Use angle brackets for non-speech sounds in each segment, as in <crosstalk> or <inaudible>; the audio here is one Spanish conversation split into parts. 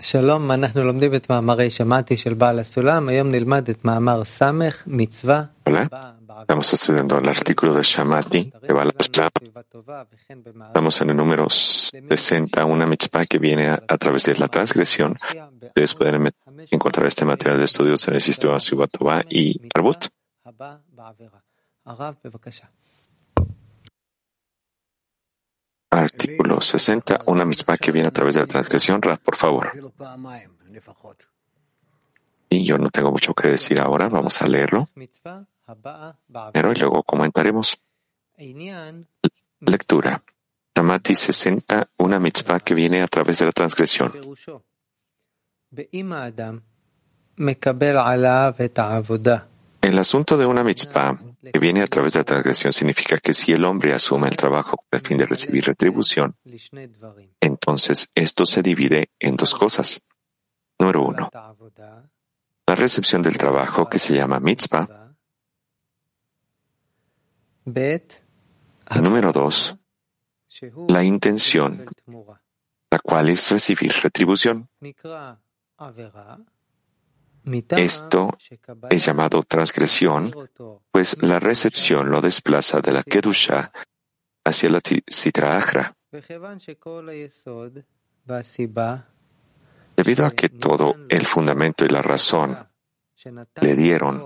שלום, אנחנו לומדים את מאמרי שמעתי של בעל הסולם, היום נלמד את מאמר סמך, מצווה. Hola, estamos estudiando el artículo de Shamati de Baal Haslam. Estamos en el número 60, una mitzvah que viene a, a través de la transgresión. Ustedes pueden encontrar este material de estudios en el sistema Sivatova y Arbut. Artículo 60, una mitzvah que viene a través de la transgresión. Raf, por favor. Y yo no tengo mucho que decir ahora, vamos a leerlo. Pero y luego comentaremos. Lectura. Shamati 60, una mitzvah que viene a través de la transgresión. El asunto de una mitzvah que viene a través de la transgresión significa que si el hombre asume el trabajo con el fin de recibir retribución, entonces esto se divide en dos cosas. Número uno, la recepción del trabajo que se llama mitzvah. Número dos, la intención, la cual es recibir retribución. Esto es llamado transgresión, pues la recepción lo desplaza de la Kedusha hacia la Sitra Achra. Debido a que todo el fundamento y la razón le dieron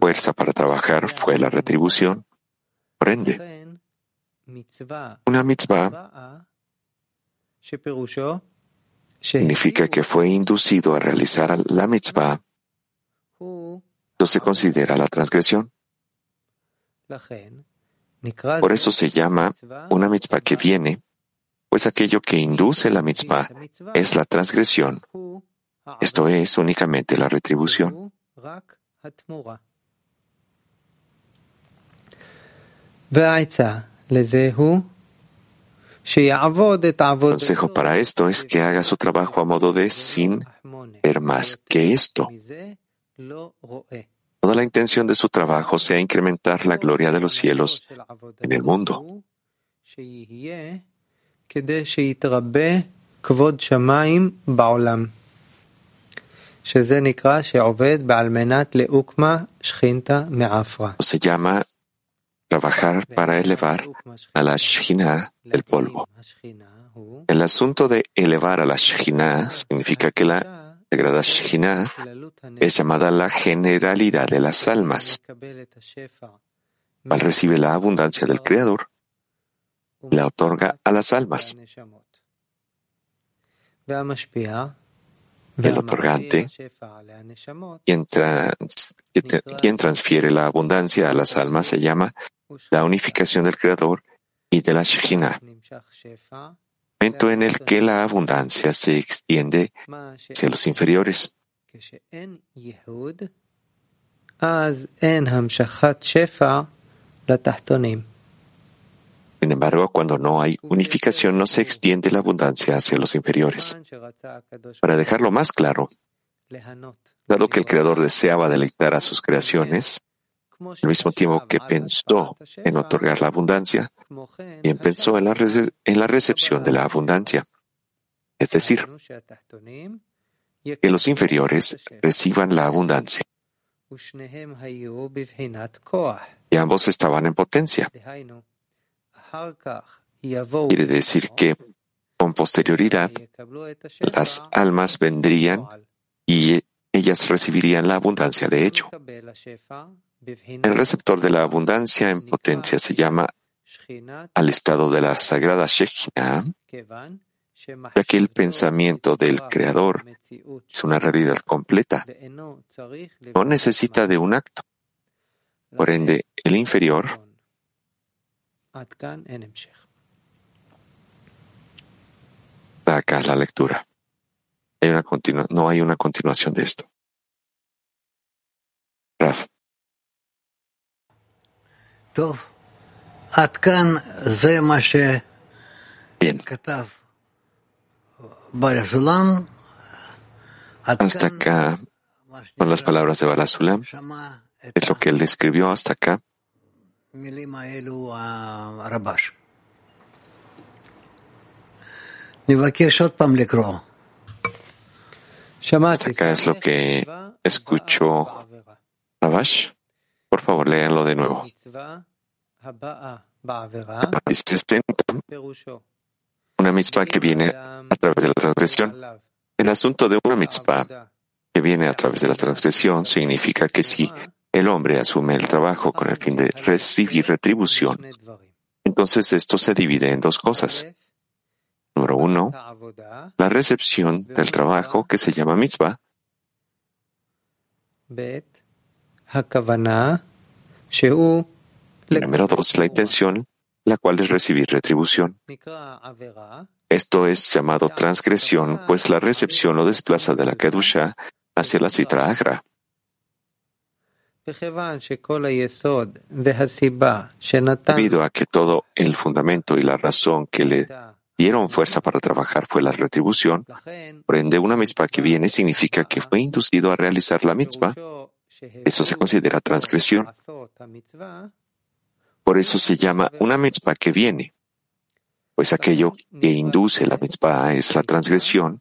fuerza para trabajar fue la retribución, por ende, una mitzvah significa que fue inducido a realizar la mitzvah, esto se considera la transgresión. Por eso se llama una mitzvah que viene, pues aquello que induce la mitzvah es la transgresión. Esto es únicamente la retribución. Consejo para esto es que haga su trabajo a modo de sin ver más que esto. Toda la intención de su trabajo sea incrementar la gloria de los cielos en el mundo. Se llama trabajar para elevar a la Shekhinah del polvo. El asunto de elevar a la Shekhinah significa que la sagrada Shekhinah es llamada la generalidad de las almas. Al recibe la abundancia del Creador, la otorga a las almas. El otorgante, quien transfiere la abundancia a las almas, se llama la unificación del Creador y de la Shekhinah, momento en el que la abundancia se extiende hacia los inferiores. Sin embargo, cuando no hay unificación, no se extiende la abundancia hacia los inferiores. Para dejarlo más claro, dado que el Creador deseaba deleitar a sus creaciones, al mismo tiempo que pensó en otorgar la abundancia, bien pensó en la, en la recepción de la abundancia. Es decir, que los inferiores reciban la abundancia. Y ambos estaban en potencia. Quiere decir que, con posterioridad, las almas vendrían y ellas recibirían la abundancia de hecho. El receptor de la abundancia en potencia se llama al estado de la sagrada Shekhinah, ya que el pensamiento del Creador es una realidad completa. No necesita de un acto. Por ende, el inferior acá la lectura. Hay una no hay una continuación de esto. Raf. Bien. Hasta acá, con las palabras de Balasulam, es lo que él describió hasta acá. Hasta acá es lo que escuchó Rabash. Por favor, léanlo de nuevo. Una mitzvah que viene a través de la transgresión. El asunto de una mitzvah que viene a través de la transgresión significa que si el hombre asume el trabajo con el fin de recibir retribución, entonces esto se divide en dos cosas. Número uno, la recepción del trabajo que se llama mitzvah. Número dos, la intención, la cual es recibir retribución. Esto es llamado transgresión, pues la recepción lo desplaza de la Kedusha hacia la Sitra Agra. Debido a que todo el fundamento y la razón que le dieron fuerza para trabajar fue la retribución, por ende una mitzvah que viene significa que fue inducido a realizar la mitzvah. Eso se considera transgresión. Por eso se llama una mitzvah que viene, pues aquello que induce la mitzvah es la transgresión,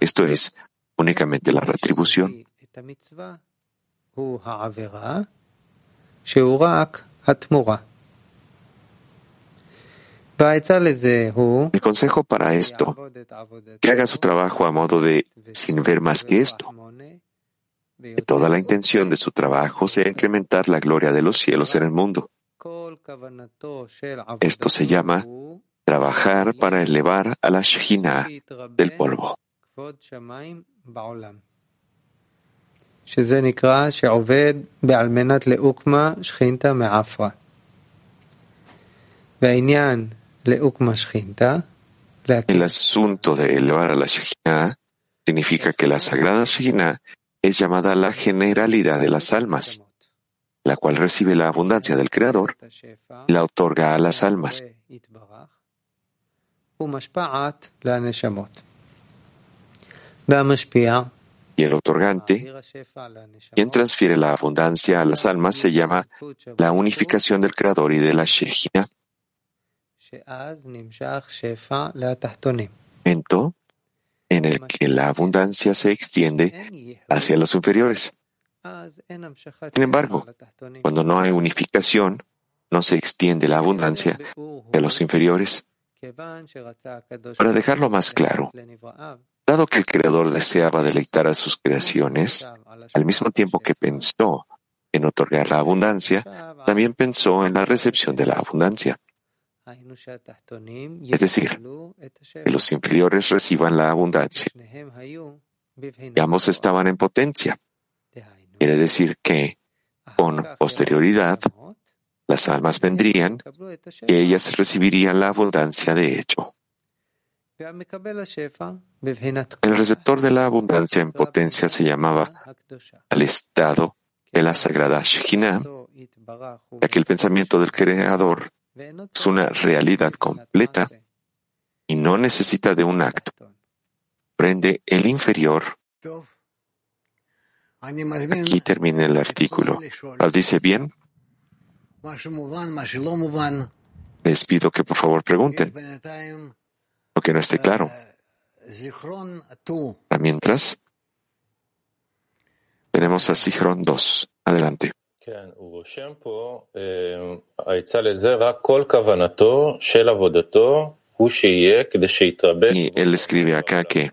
esto es únicamente la retribución. El consejo para esto, que haga su trabajo a modo de sin ver más que esto. Que toda la intención de su trabajo sea incrementar la gloria de los cielos en el mundo. Esto se llama trabajar para elevar a la Shekhinah del polvo. El asunto de elevar a la Shekhinah significa que la sagrada Shekhinah es llamada la generalidad de las almas, la cual recibe la abundancia del Creador y la otorga a las almas. Y el otorgante, quien transfiere la abundancia a las almas, se llama la unificación del Creador y de la Shekhinah. Momento en el que la abundancia se extiende hacia los inferiores. Sin embargo, cuando no hay unificación, no se extiende la abundancia de los inferiores. Para dejarlo más claro, dado que el Creador deseaba deleitar a sus creaciones, al mismo tiempo que pensó en otorgar la abundancia, también pensó en la recepción de la abundancia. Es decir, que los inferiores reciban la abundancia. Ambos estaban en potencia. Quiere decir que, con posterioridad, las almas vendrían y ellas recibirían la abundancia de hecho. El receptor de la abundancia en potencia se llamaba al estado de la sagrada Shekhinah, ya que el pensamiento del Creador es una realidad completa y no necesita de un acto. Prende el inferior. Aquí termina el artículo. ¿Lo dice bien? Les pido que por favor pregunten lo que no esté claro. Mientras, tenemos a Sihron 2. Adelante. Y él escribe acá que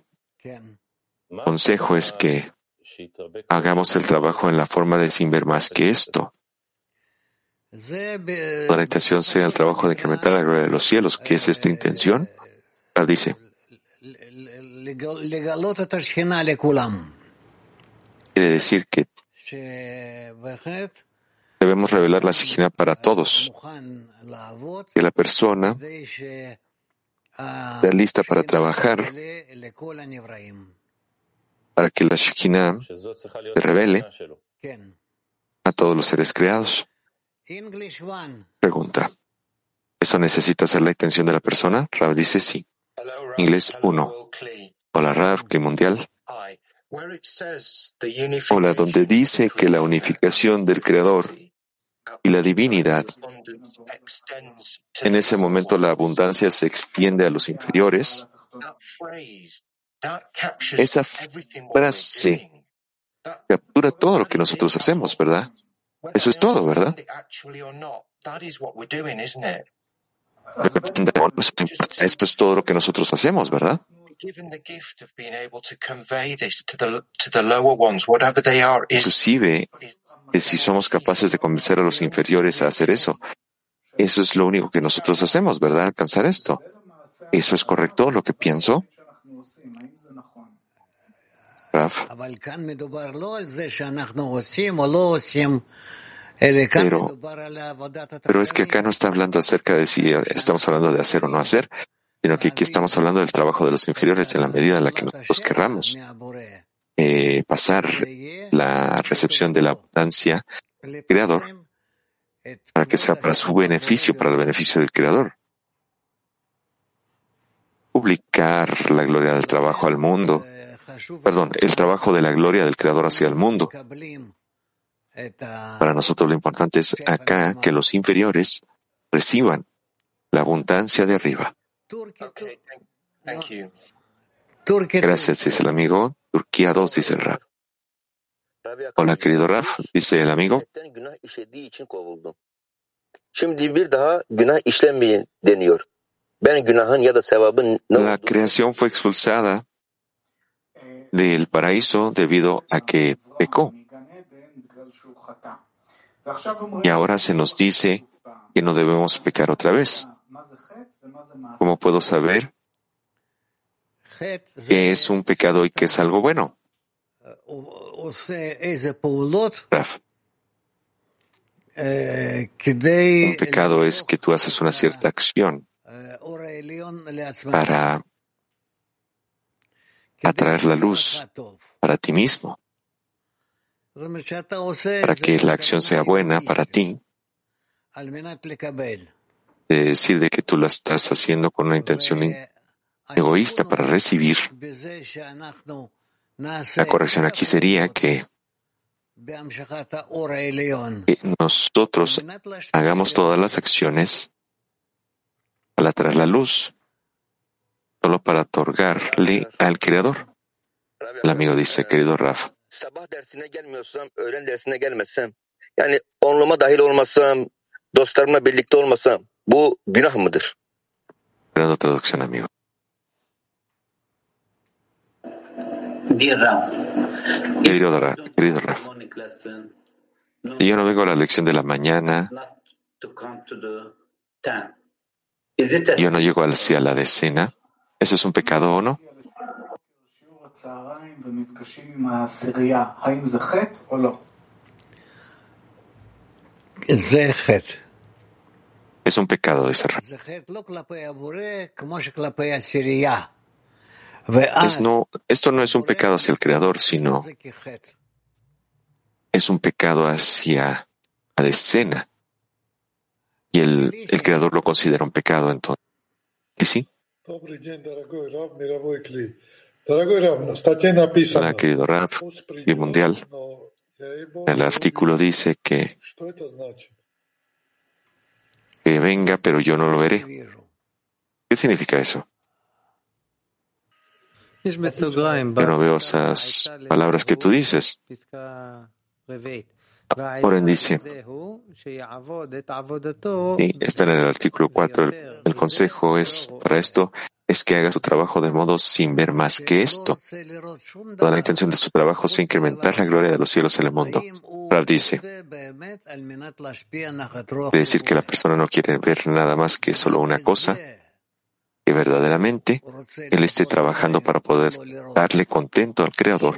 consejo es que hagamos el trabajo en la forma de sin ver más que esto. La intención sea el trabajo de incrementar la gloria de los cielos. ¿Qué es esta intención? Dice. Quiere decir que debemos revelar la Shekhinah para todos. Que la persona esté lista para trabajar para que la Shekhinah se revele a todos los seres creados. Pregunta. ¿Eso necesita ser la intención de la persona? Rav dice sí. Inglés 1. Hola ¿qué mundial? Hola, donde dice que la unificación del Creador y la divinidad, en ese momento la abundancia se extiende a los inferiores. Esa frase captura todo lo que nosotros hacemos, ¿verdad? Eso es todo, ¿verdad? Esto es todo lo que nosotros hacemos, ¿verdad? Inclusive, si somos capaces de convencer a los inferiores a hacer eso, eso es lo único que nosotros hacemos, ¿verdad? Alcanzar esto. ¿Eso es correcto lo que pienso? Raf. Pero, pero es que acá no está hablando acerca de si estamos hablando de hacer o no hacer, sino que aquí estamos hablando del trabajo de los inferiores en la medida en la que nosotros querramos eh, pasar la recepción de la abundancia del Creador para que sea para su beneficio, para el beneficio del Creador. Publicar la gloria del trabajo al mundo, perdón, el trabajo de la gloria del Creador hacia el mundo para nosotros lo importante es acá que los inferiores reciban la abundancia de arriba. Gracias, dice el amigo. Turquía 2, dice el Raf. Hola, querido Raf, dice el amigo. La creación fue expulsada del paraíso debido a que pecó. Y ahora se nos dice que no debemos pecar otra vez. ¿Cómo puedo saber qué es un pecado y qué es algo bueno? Un pecado es que tú haces una cierta acción para atraer la luz para ti mismo para que la acción sea buena para ti, de decir de que tú la estás haciendo con una intención egoísta para recibir. La corrección aquí sería que, nosotros hagamos todas las acciones para traer la luz, solo para otorgarle al Creador. El amigo dice, querido Rafa, sabah dersine gelmiyorsam, öğlen dersine gelmezsem, yani onluma dahil olmasam, dostlarımla birlikte olmasam, bu günah mıdır? Grado traducción, amigo. Dear Ram, querido Raf, querido Raf, si yo no vengo a la lección de la mañana, yo no llego hacia la decena, ¿eso es un pecado o no? Es un pecado, dice es no, esto no es un pecado hacia el Creador, sino es un pecado hacia la decena. Y el, el Creador lo considera un pecado entonces. ¿Y sí? Hola, querido Raf, y mundial. El artículo dice que, que venga, pero yo no lo veré. ¿Qué significa eso? Yo no veo esas palabras que tú dices. Oren dice, y está en el artículo 4, el consejo es para esto es que haga su trabajo de modo sin ver más que esto. Toda la intención de su trabajo es incrementar la gloria de los cielos en el mundo. Rav dice, quiere decir que la persona no quiere ver nada más que solo una cosa, que verdaderamente él esté trabajando para poder darle contento al Creador.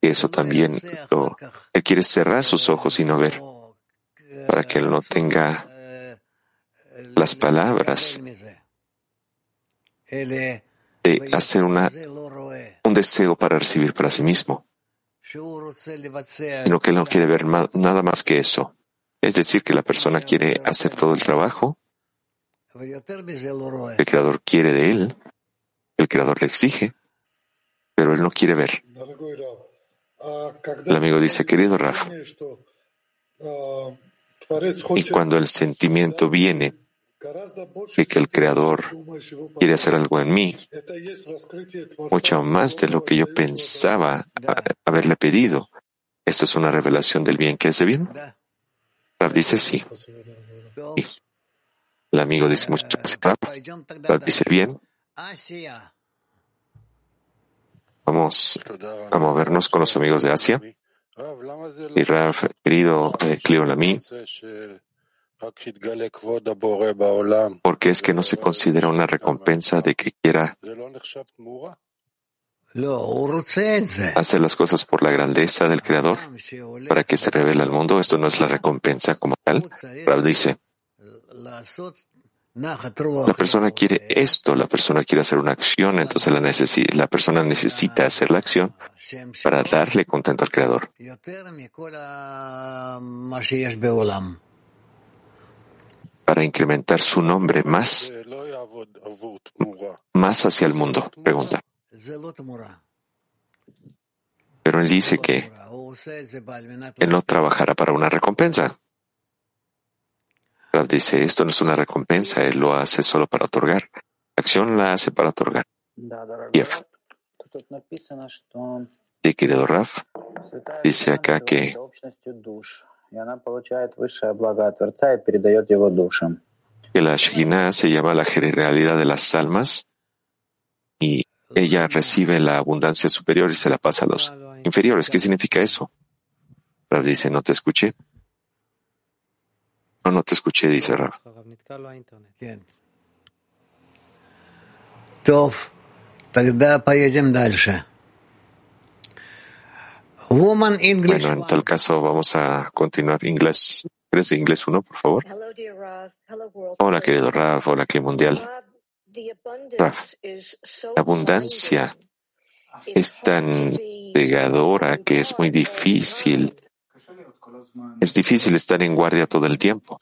Eso también lo, él quiere cerrar sus ojos y no ver, para que él no tenga las palabras de hacer una, un deseo para recibir para sí mismo, sino que él no quiere ver nada más que eso. Es decir, que la persona quiere hacer todo el trabajo, el Creador quiere de él, el Creador le exige, pero él no quiere ver. El amigo dice, querido Rafa, y cuando el sentimiento viene que, que el Creador quiere hacer algo en mí, mucho más de lo que yo pensaba haberle pedido. ¿Esto es una revelación del bien que es de bien? Rav dice sí. El amigo dice muchas gracias. Rav dice bien. Vamos a movernos con los amigos de Asia. Y Rav, querido eh, porque es que no se considera una recompensa de que quiera hacer las cosas por la grandeza del Creador. para que se revele al mundo. Esto no es la recompensa como tal. Rav dice, la persona quiere esto, la persona quiere hacer una acción, entonces la, la persona necesita hacer la acción para darle contento al Creador para incrementar su nombre más, más hacia el mundo? Pregunta. Pero él dice que él no trabajará para una recompensa. Rav dice, esto no es una recompensa, él lo hace solo para otorgar. La acción la hace para otorgar. Sí, querido Raf, dice acá que que la Shekhinah se llama la generalidad de las almas y ella recibe la abundancia superior y se la pasa a los inferiores. ¿Qué significa eso? Rav dice, no te escuché. No, no te escuché, dice Rav. Bueno, en tal caso vamos a continuar inglés. ¿Crees inglés uno, por favor? Hola, querido Raf. Hola, Clima Mundial. Raf, la abundancia es tan pegadora que es muy difícil. Es difícil estar en guardia todo el tiempo.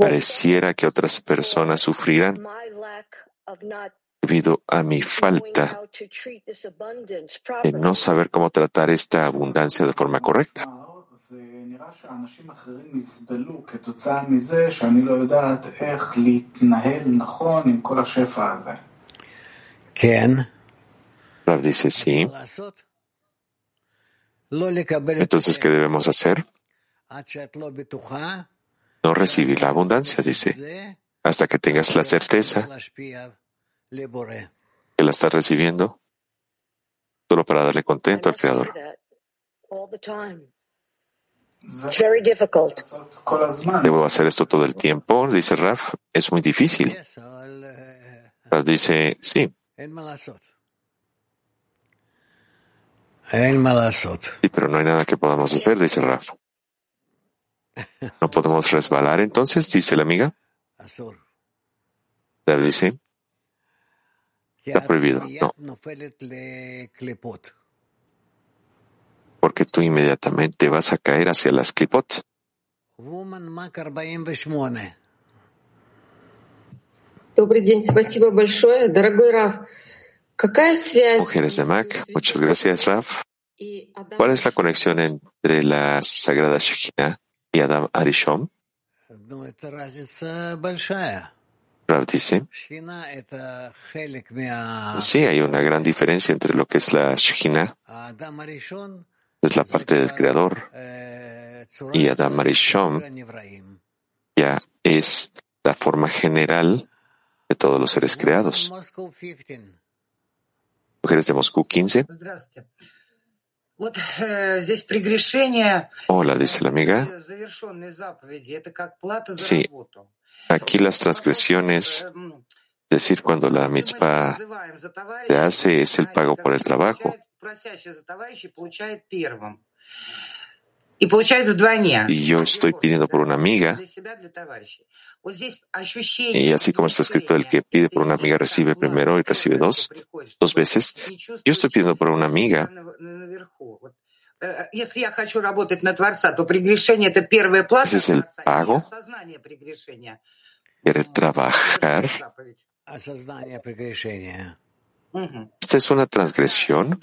Pareciera que otras personas sufrirán debido a mi falta de no saber cómo tratar esta abundancia de forma correcta. Rav dice sí. Entonces, ¿qué debemos hacer? No recibir la abundancia, dice, hasta que tengas la certeza que la está recibiendo solo para darle contento al Creador. Debo hacer esto todo el tiempo, dice Raf. Es muy difícil. Raf dice, sí. Sí, pero no hay nada que podamos hacer, dice Raf. <laughs> ¿No podemos resbalar entonces? Dice la amiga. David dice, Está prohibido. No. Porque tú inmediatamente vas a caer hacia las clipot. Mujeres de Mac, muchas gracias, Raf. ¿Cuál es la conexión entre la Sagrada Shekhinah y Adam Arishom? Rav dice, sí, hay una gran diferencia entre lo que es la Shekhinah, es la parte del Creador, y Adam Arishon ya es la forma general de todos los seres creados. Mujeres de Moscú 15. Hola, dice la amiga. Sí, Aquí las transgresiones, es decir, cuando la mitzvah se hace, es el pago por el trabajo. Y yo estoy pidiendo por una amiga. Y así como está escrito, el que pide por una amiga recibe primero y recibe dos, dos veces. Yo estoy pidiendo por una amiga. Ese es el pago quiere trabajar. ¿Esta es una transgresión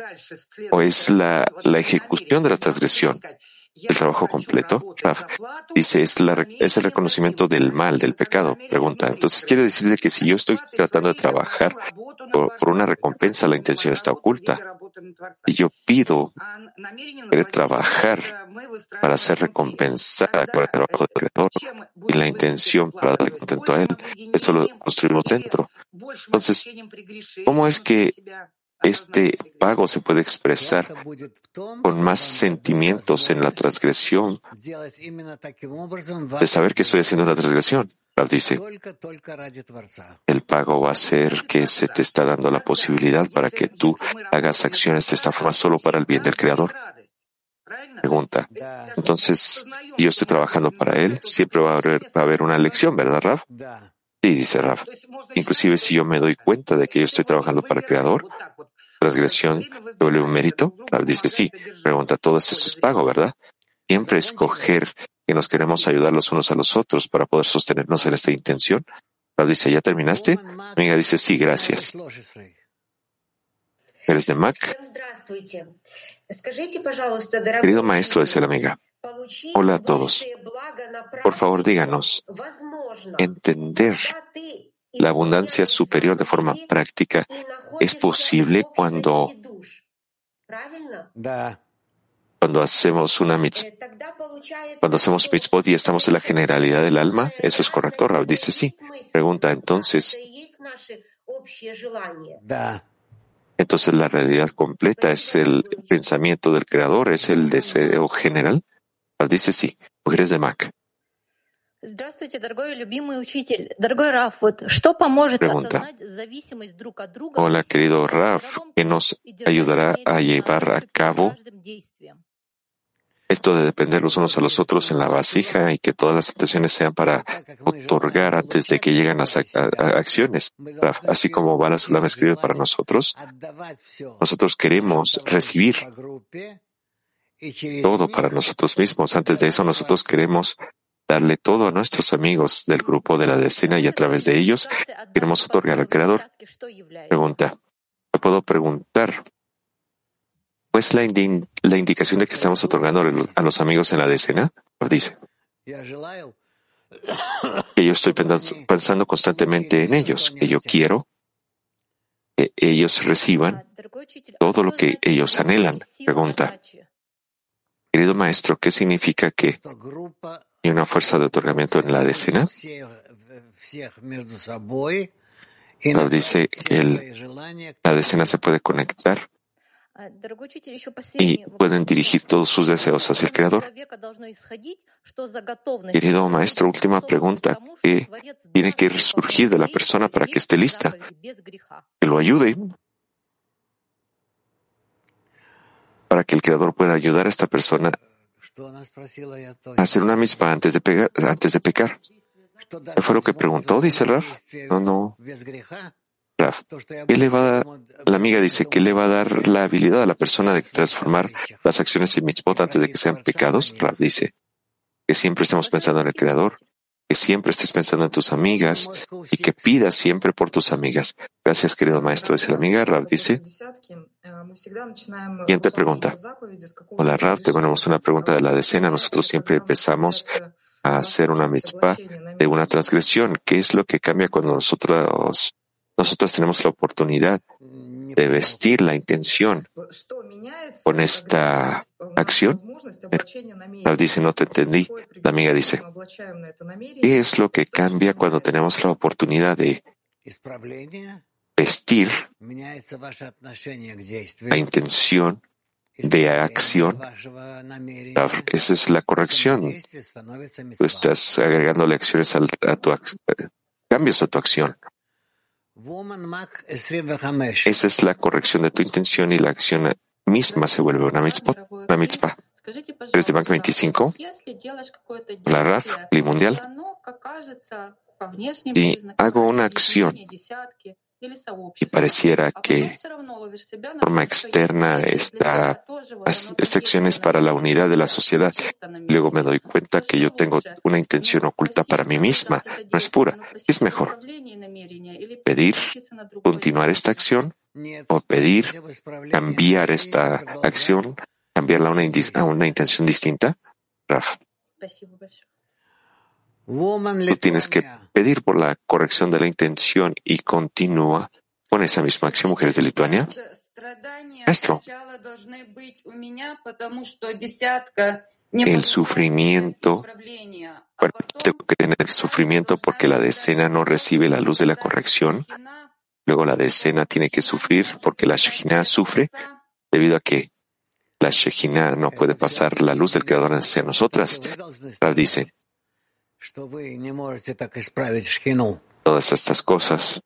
o es la, la ejecución de la transgresión? el trabajo completo? Raf dice, es, la, es el reconocimiento del mal, del pecado. Pregunta, entonces quiere decir que si yo estoy tratando de trabajar por, por una recompensa, la intención está oculta. Y yo pido trabajar para ser recompensada por el trabajo del Creador y la intención para darle contento a Él. Eso lo construimos dentro. Entonces, ¿cómo es que este pago se puede expresar con más sentimientos en la transgresión de saber que estoy haciendo una transgresión. Dice, el pago va a ser que se te está dando la posibilidad para que tú hagas acciones de esta forma solo para el bien del Creador. Pregunta. Entonces, yo estoy trabajando para él, siempre va a haber, una lección, ¿verdad, Rav? Sí, dice Rav. Inclusive si yo me doy cuenta de que yo estoy trabajando para el Creador, transgresión vuelve un mérito? Rav dice sí. Pregunta, todo esto es pago, ¿verdad? Siempre escoger que nos queremos ayudar los unos a los otros para poder sostenernos en esta intención. Rav dice, ¿ya terminaste? Amiga dice, sí, gracias. ¿Eres de Mac? Querido maestro, dice la amiga. Hola a todos. Por favor, díganos, entender la abundancia superior de forma práctica es posible cuando, cuando hacemos una mitzvah, cuando hacemos mitzvot y estamos en la generalidad del alma. ¿Eso es correcto? Rav dice sí. Pregunta entonces. Entonces la realidad completa es el pensamiento del creador, es el deseo general. Rav dice sí. Mujeres de Mac. Pregunta. Hola, querido Raf, ¿qué nos ayudará a llevar a cabo esto de depender los unos a los otros en la vasija y que todas las intenciones sean para otorgar antes de que lleguen las acciones. Así como Bala Sulam escribe para nosotros, nosotros queremos recibir todo para nosotros mismos. Antes de eso, nosotros queremos darle todo a nuestros amigos del grupo de la decena y a través de ellos queremos otorgar al Creador. Pregunta. ¿Me puedo preguntar? ¿Cuál es la, la indicación de que estamos otorgando a los amigos en la decena? Dice. Que yo estoy pensando constantemente en ellos, que yo quiero que ellos reciban todo lo que ellos anhelan. Pregunta. Querido maestro, ¿qué significa que y una fuerza de otorgamiento en la decena. Nos dice que la decena se puede conectar y pueden dirigir todos sus deseos hacia el Creador. Querido maestro, última pregunta. ¿Qué tiene que surgir de la persona para que esté lista? Que lo ayude. Para que el Creador pueda ayudar a esta persona hacer una misma antes de, pegar, antes de pecar. ¿Qué fue lo que preguntó? Dice Raf. No, no. Raf, ¿qué le va a dar? La amiga dice que le va a dar la habilidad a la persona de transformar las acciones en mitzvot antes de que sean pecados. Raf dice que siempre estemos pensando en el Creador, que siempre estés pensando en tus amigas y que pidas siempre por tus amigas. Gracias, querido maestro. Dice la amiga. Raf dice Siguiente pregunta. Hola Rav, tenemos una pregunta de la decena. Nosotros siempre empezamos a hacer una mitzvah de una transgresión. ¿Qué es lo que cambia cuando nosotros, nosotros tenemos la oportunidad de vestir la intención con esta acción? Rav dice, no te entendí. La amiga dice, ¿qué es lo que cambia cuando tenemos la oportunidad de vestir la intención de acción. Esa es la corrección. Tú estás agregando lecciones a, tu cambios a tu acción. Esa es la corrección de tu intención y la acción misma se vuelve una mitzvah. Una mitzvah. ¿Eres de Bank 25? La RAF, el mundial. Y hago una acción y pareciera que de forma externa esta, esta acción es para la unidad de la sociedad. Luego me doy cuenta que yo tengo una intención oculta para mí misma, no es pura. ¿Qué es mejor? ¿Pedir continuar esta acción o pedir cambiar esta acción cambiarla a una, a una intención distinta? Raf. Tú tienes que pedir por la corrección de la intención y continúa con esa misma acción, mujeres de Lituania. Maestro, el sufrimiento, bueno, tengo que tener sufrimiento porque la decena no recibe la luz de la corrección. Luego la decena tiene que sufrir porque la Shekhinah sufre debido a que la Shekhinah no puede pasar la luz del Creador hacia nosotras. Rav dice, todas estas cosas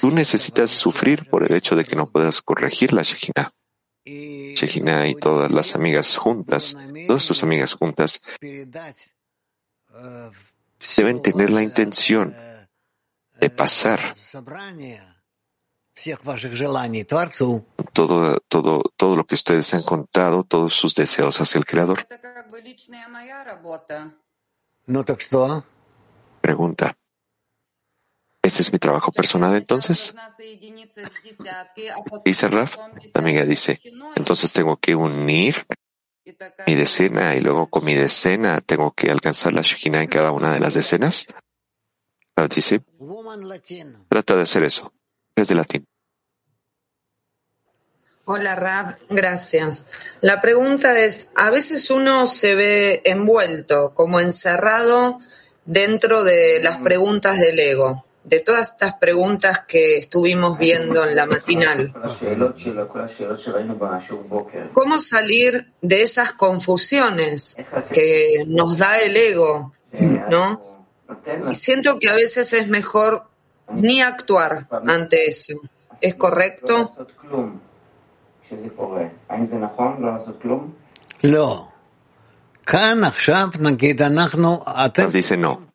Tú necesitas sufrir por el hecho de que no puedas corregir la Shekhinah. Shekhinah y todas las amigas juntas, todas tus amigas juntas, deben tener la intención de pasar todo, todo, todo lo que ustedes han contado, todos sus deseos hacia el Creador. Pregunta. ¿Este es mi trabajo personal entonces? Dice Raf, la amiga dice, entonces tengo que unir mi decena y luego con mi decena tengo que alcanzar la Shekhinah en cada una de las decenas. Raf dice, trata de hacer eso. Es de latín. Hola Raf, gracias. La pregunta es, a veces uno se ve envuelto, como encerrado dentro de las preguntas del ego de todas estas preguntas que estuvimos viendo en la matinal. ¿Cómo salir de esas confusiones que nos da el ego? ¿No? siento que a veces es mejor ni actuar ante eso. ¿Es correcto? Dice no.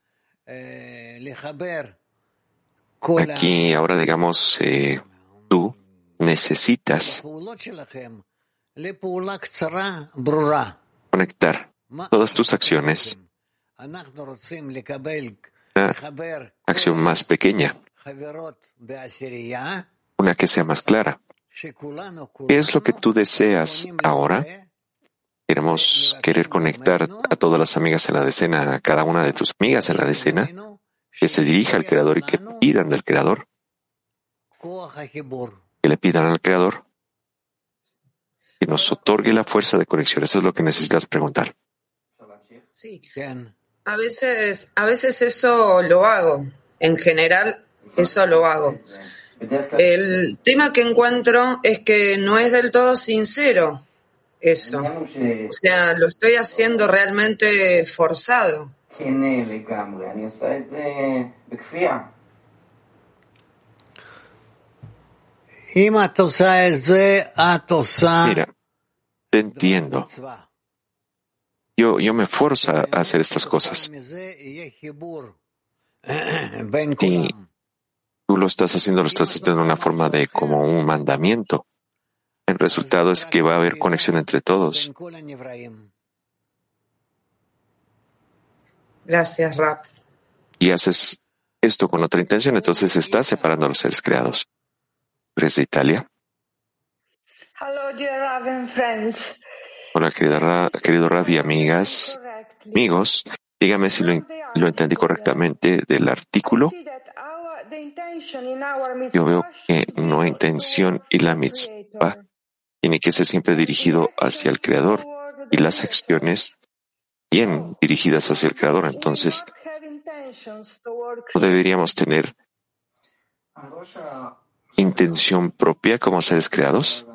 Aquí ahora digamos, eh, tú necesitas conectar todas tus acciones una acción más pequeña, una que sea más clara. ¿Qué es lo que tú deseas ahora? Queremos querer conectar a todas las amigas en la decena, a cada una de tus amigas en la decena que se dirija al Creador y que pidan del Creador, que le pidan al Creador que nos otorgue la fuerza de conexión. Eso es lo que necesitas preguntar. Sí. A veces, a veces eso lo hago. En general, eso lo hago. El tema que encuentro es que no es del todo sincero eso. O sea, lo estoy haciendo realmente forzado. Mira, te entiendo. Yo, yo me forzo a hacer estas cosas. Y tú lo estás haciendo, lo estás haciendo de una forma de como un mandamiento. El resultado es que va a haber conexión entre todos. Gracias, Rap. Y haces esto con otra intención, entonces estás separando a los seres creados. ¿Eres de Italia? Hola, querida querido Rav y amigas, amigos. Dígame si lo, lo entendí correctamente del artículo. Yo veo que no intención y la mitzvah tiene que ser siempre dirigido hacia el Creador y las acciones bien dirigidas hacia el Creador. Entonces, no deberíamos tener intención propia como seres creados.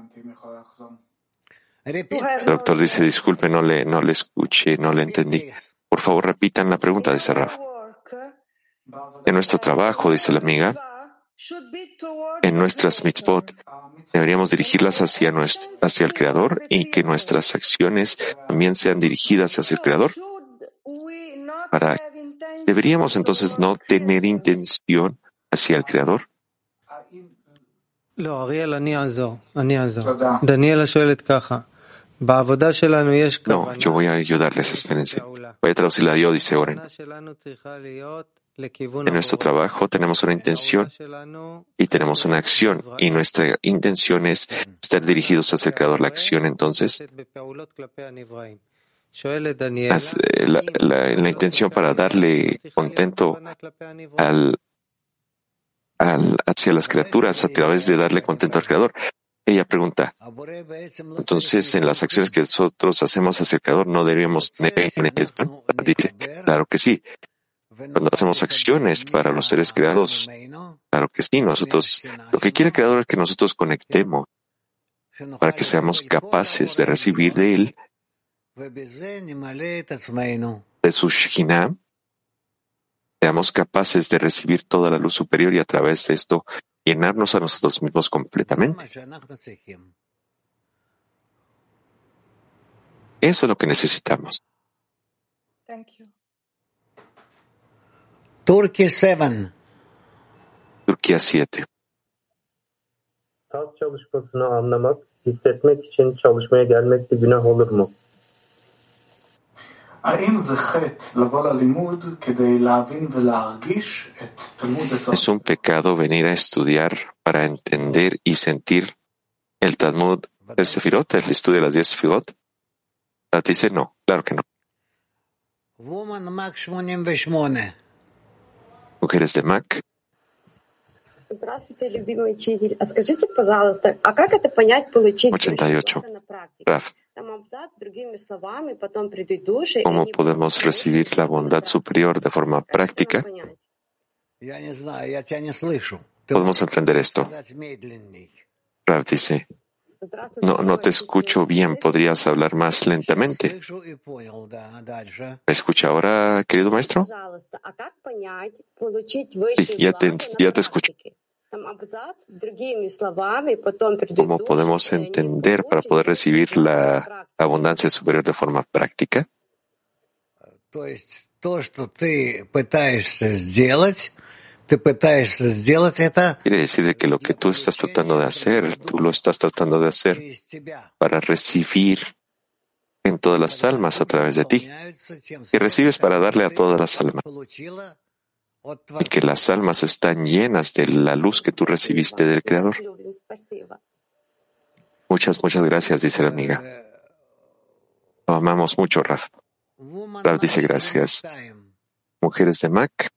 El doctor dice, disculpe, no le, no le escuché, no le entendí. Por favor, repitan la pregunta, de Raf. En nuestro trabajo, dice la amiga, en nuestras mitzvot, deberíamos dirigirlas hacia, nuestro, hacia el Creador y que nuestras acciones también sean dirigidas hacia el Creador. Para, deberíamos entonces no tener intención hacia el Creador. No, yo voy a ayudarles, espérense. Voy a traducirla yo, dice Oren. En nuestro trabajo tenemos una intención y tenemos una acción, y nuestra intención es estar dirigidos hacia el Creador. La acción, entonces, la, la, intención para darle contento al, al, hacia las criaturas a través de darle contento al Creador. Ella pregunta, entonces en las acciones que nosotros hacemos hacia el Creador no deberíamos tener Dice, claro que sí. Cuando hacemos acciones para los seres creados, claro que sí, nosotros, lo que quiere el Creador es que nosotros conectemos para que seamos capaces de recibir de Él, de su Shekhinah, seamos capaces de recibir toda la luz superior y a través de esto llenarnos a nosotros mismos completamente. Eso es lo que necesitamos. Turquía 7. Turquía 7. Tas çalışmasını anlamak, hissetmek için çalışmaya gelmek de günah olur mu? Es un pecado venir a estudiar para entender y sentir el Talmud del Sefirot, el estudio de las diez Sefirot. La dice no, claro que no. Mujeres de Mac. Raf. ¿Cómo podemos recibir la bondad superior de forma práctica? Podemos entender esto. Raf dice, no, no te escucho bien, ¿podrías hablar más lentamente? ¿Me escucha ahora, querido maestro? Sí, ya te, ya te escucho. ¿Cómo podemos entender para poder recibir la abundancia superior de forma práctica? Quiere decir que lo que tú estás tratando de hacer, tú lo estás tratando de hacer para recibir en todas las almas a través de ti. Y recibes para darle a todas las almas y que las almas están llenas de la luz que tú recibiste del Creador. Muchas, muchas gracias, dice la amiga. Lo amamos mucho, Raf. Raf dice gracias. Mujeres de Mac.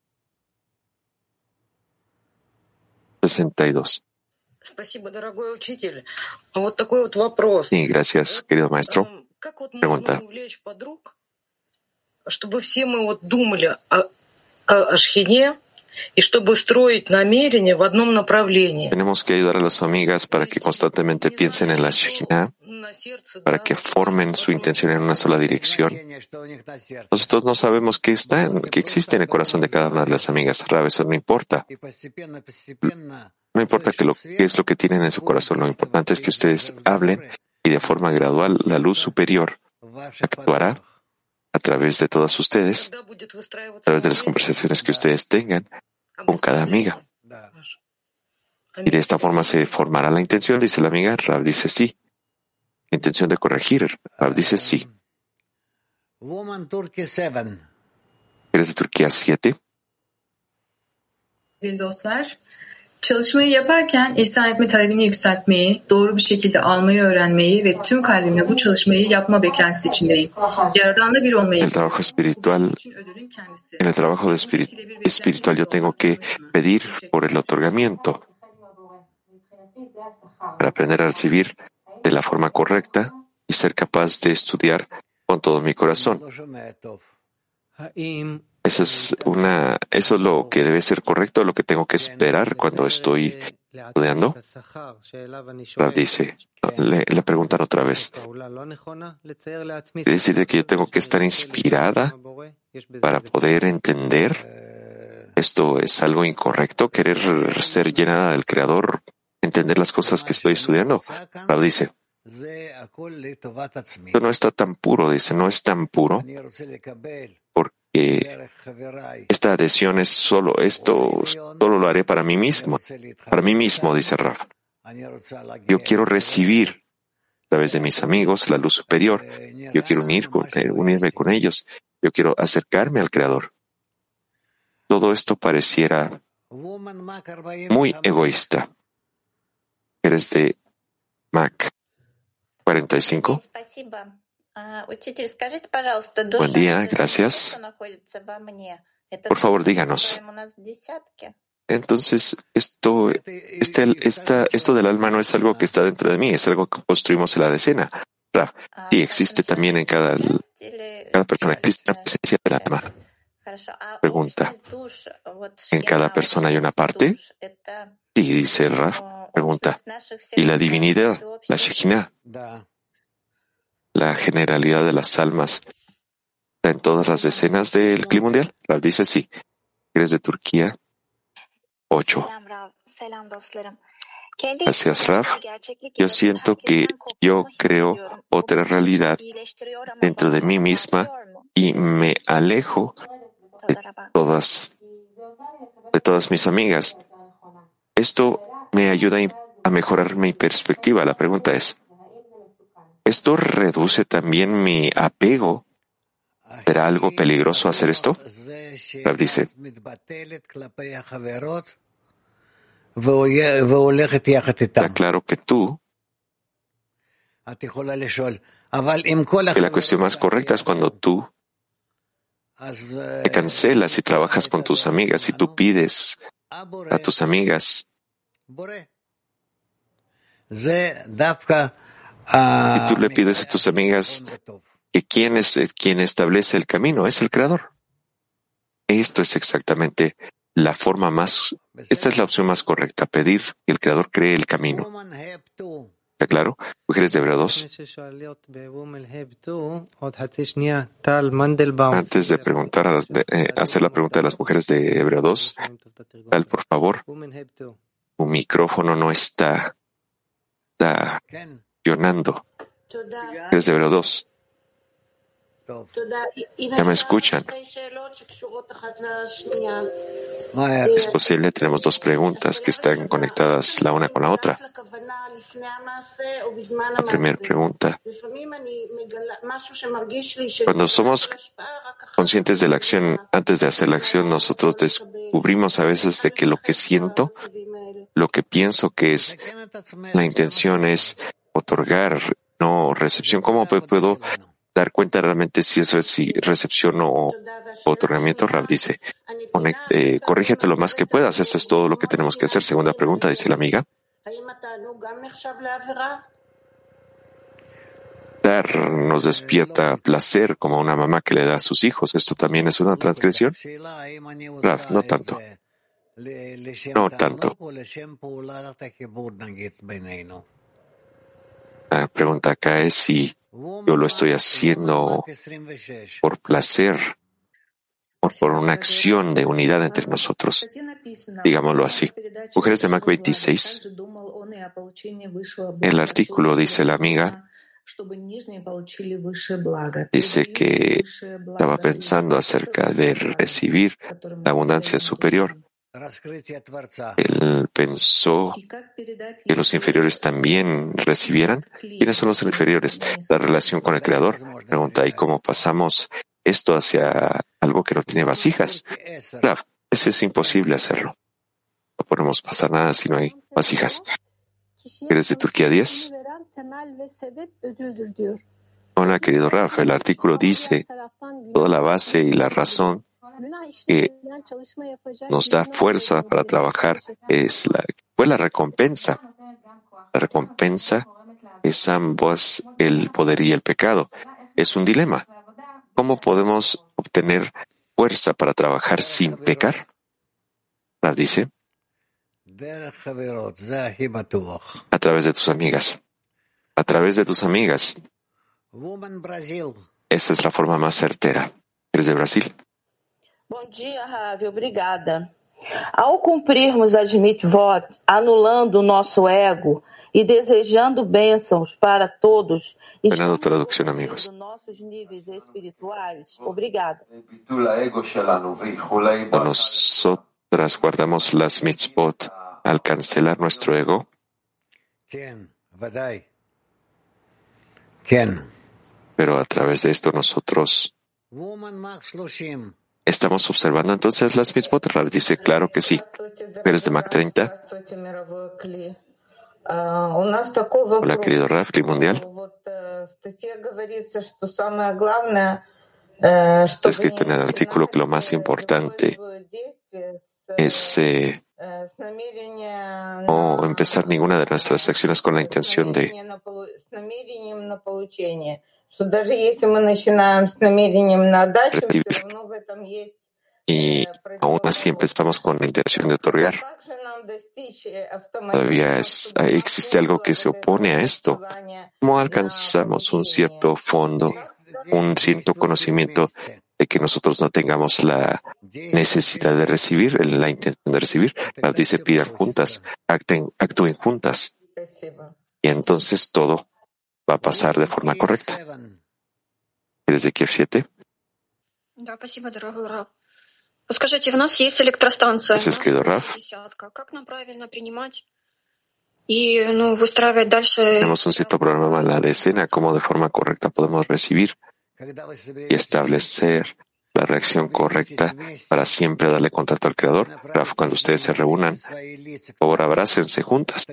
62. Спасибо, дорогой учитель. А вот такой вот вопрос. И gracias, querido maestro. Как вот Pregunta. можно увлечь подруг, чтобы все мы вот думали о, о, о и чтобы строить намерение в одном направлении. Tenemos que ayudar a las amigas para que constantemente piensen en la Shekhinah para que formen su intención en una sola dirección. Nosotros no sabemos qué está, qué existe en el corazón de cada una de las amigas. Rab, eso no importa. No importa lo, qué es lo que tienen en su corazón. Lo importante es que ustedes hablen y de forma gradual la luz superior actuará a través de todas ustedes, a través de las conversaciones que ustedes tengan con cada amiga. Y de esta forma se formará la intención, dice la amiga. Rab dice sí. Intención de corregir. Dice sí. ¿Eres de Turquía 7? Çalışmayı yaparken ihsan etme talebini yükseltmeyi, doğru bir şekilde almayı öğrenmeyi ve tüm kalbimle bu çalışmayı yapma beklentisi içindeyim. Yaradanla bir olmayı. El trabajo espiritual, en el trabajo de espirit espiritual yo tengo que pedir por el otorgamiento para aprender a recibir de la forma correcta y ser capaz de estudiar con todo mi corazón. Eso es una, eso es lo que debe ser correcto, lo que tengo que esperar cuando estoy estudiando. Rav dice, le, preguntan otra vez. Quiere decir que yo tengo que estar inspirada para poder entender esto es algo incorrecto, querer ser llenada del Creador, entender las cosas que estoy estudiando. Rav dice, esto no está tan puro, dice, no es tan puro porque esta adhesión es solo, esto solo lo haré para mí mismo, para mí mismo, dice Rafa. Yo quiero recibir a través de mis amigos la luz superior. Yo quiero eh, unirme con ellos. Yo quiero acercarme al Creador. todo esto pareciera muy egoísta. Eres de Mac 45. Buen día, gracias. Por favor, díganos. Entonces, esto, este, esta, esto del alma no es algo que está dentro de mí, es algo que construimos en la decena. Raf, sí, existe también en cada, cada persona, existe la presencia del alma. Pregunta, ¿en cada persona hay una parte? Sí, dice Raf. Pregunta, ¿y la divinidad, la Shekinah, la generalidad de las almas, está en todas las decenas del clima mundial? Raf dice sí. ¿Eres de Turquía? 8. Gracias, Raf. Yo siento que yo creo otra realidad dentro de mí misma y me alejo de todas, de todas mis amigas. Esto me ayuda a mejorar mi perspectiva. La pregunta es, ¿esto reduce también mi apego? ¿Será algo peligroso hacer esto? Raf dice, Está claro que tú, que la cuestión más correcta es cuando tú te cancelas y trabajas con tus amigas y tú pides a tus amigas y tú le pides a tus amigas que quien es quien establece el camino es el creador. Esto es exactamente la forma más, esta es la opción más correcta, pedir que el creador cree el camino. ¿Está claro? Mujeres de Hebreo 2. Antes de preguntar, eh, hacer la pregunta de las mujeres de Hebreo 2, tal, por favor, un micrófono no está, está funcionando. Mujeres de Hebreo 2. Ya me escuchan. Es posible, tenemos dos preguntas que están conectadas la una con la otra. La primera pregunta. Cuando somos conscientes de la acción, antes de hacer la acción, nosotros descubrimos a veces de que lo que siento, lo que pienso que es la intención es otorgar, no recepción. ¿Cómo puedo dar cuenta realmente si es recepción o otorgamiento. Rav dice, eh, corrígete lo más que puedas. Eso es todo lo que tenemos que hacer. Segunda pregunta, dice la amiga. Dar nos despierta placer como una mamá que le da a sus hijos. ¿Esto también es una transgresión? Rav, no tanto. No tanto. La pregunta acá es si yo lo estoy haciendo por placer, por, por una acción de unidad entre nosotros, digámoslo así. Mujeres de Mac 26, el artículo dice la amiga, dice que estaba pensando acerca de recibir la abundancia superior él pensó que los inferiores también recibieran. ¿Quiénes son los inferiores? La relación con el Creador. Pregunta, ¿y cómo pasamos esto hacia algo que no tiene vasijas? Claro, es imposible hacerlo. No podemos pasar nada si no hay vasijas. ¿Eres de Turquía 10? Hola, querido Rafa. El artículo dice toda la base y la razón que nos da fuerza para trabajar es la, fue la recompensa. La recompensa es ambos el poder y el pecado. Es un dilema. ¿Cómo podemos obtener fuerza para trabajar sin pecar? La dice. A través de tus amigas. A través de tus amigas. Esa es la forma más certera. ¿Eres de Brasil? Bom dia, Ravi. Obrigada. Ao cumprirmos as mitvot, anulando o nosso ego e desejando bênçãos para todos, Buenas traducción, amigos. nossos níveis espirituais. Obrigada. Nosotras guardamos las mitzvot al cancelar nuestro ego. Pero a través de esto nosotros Estamos observando entonces las mitzvot. Rav dice, claro que sí. ¿Eres de Mac 30? Hola, querido Rav, Mundial. Está escrito en el artículo que lo más importante es eh, no empezar ninguna de nuestras acciones con la intención de Y aún así empezamos con la intención de otorgar. Todavía existe algo que se opone a esto. ¿Cómo alcanzamos un cierto fondo, un cierto conocimiento de que nosotros no tengamos la necesidad de recibir, la intención de recibir? dice pidan juntas, actúen juntas. Y entonces todo va a pasar de forma correcta. Ezequiel 7. Es escrito, Raf. Tenemos un cierto problema en la decena, cómo de forma correcta podemos recibir y establecer la reacción correcta para siempre darle contacto al Creador. Raf, cuando ustedes se reúnan, por favor abrácense juntas,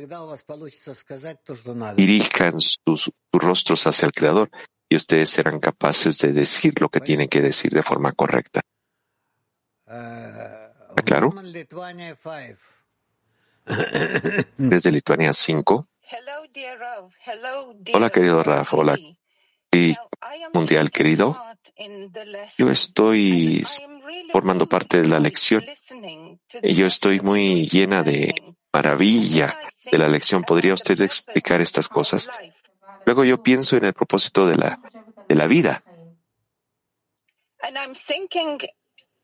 dirijan sus, sus rostros hacia el Creador y ustedes serán capaces de decir lo que tienen que decir de forma correcta. ¿Está claro? Desde Lituania 5. Hola, querido Raf. Hola, y mundial querido. Yo estoy formando parte de la lección y yo estoy muy llena de maravilla de la lección. ¿Podría usted explicar estas cosas? Luego yo pienso en el propósito de la, de la vida.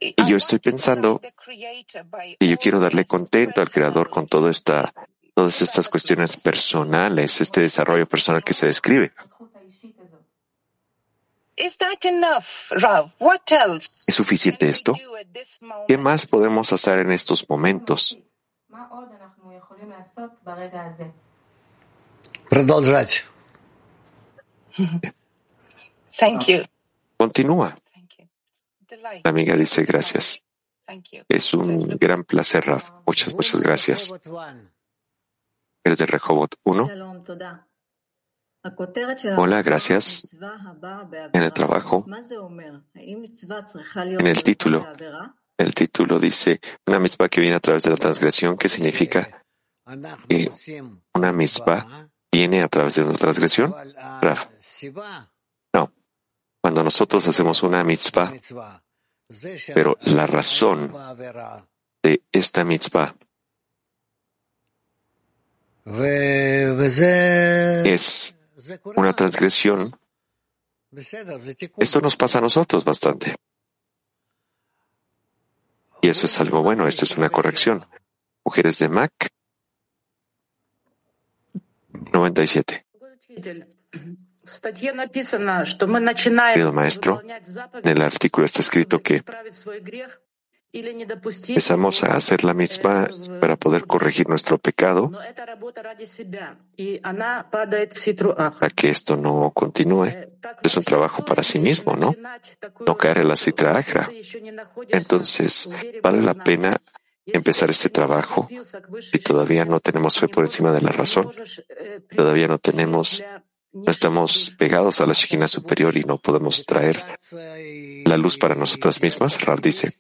Y yo estoy pensando que yo quiero darle contento al Creador con toda esta, todas estas cuestiones personales, este desarrollo personal que se describe. ¿Es suficiente esto? ¿Qué más podemos hacer en estos momentos? <laughs> Continúa. La amiga dice gracias. Es un gran placer, Raf. Muchas, muchas gracias. ¿Eres de Rehoboth 1? Hola, gracias. En el trabajo, en el título, el título dice una misma que viene a través de la transgresión. ¿Qué significa? Que una misma viene a través de una transgresión. No. Cuando nosotros hacemos una mitzvah, pero la razón de esta mitzvah es una transgresión. Esto nos pasa a nosotros bastante. Y eso es algo bueno, esto es una corrección. Mujeres de Mac 97. Querido maestro, en el artículo está escrito que empezamos a hacer la misma para poder corregir nuestro pecado, para que esto no continúe. Es un trabajo para sí mismo, ¿no? No caer en la citra Entonces, vale la pena empezar este trabajo si todavía no tenemos fe por encima de la razón, todavía no tenemos no estamos pegados a la Shekhinah superior y no podemos traer la luz para nosotras mismas. Rav dice,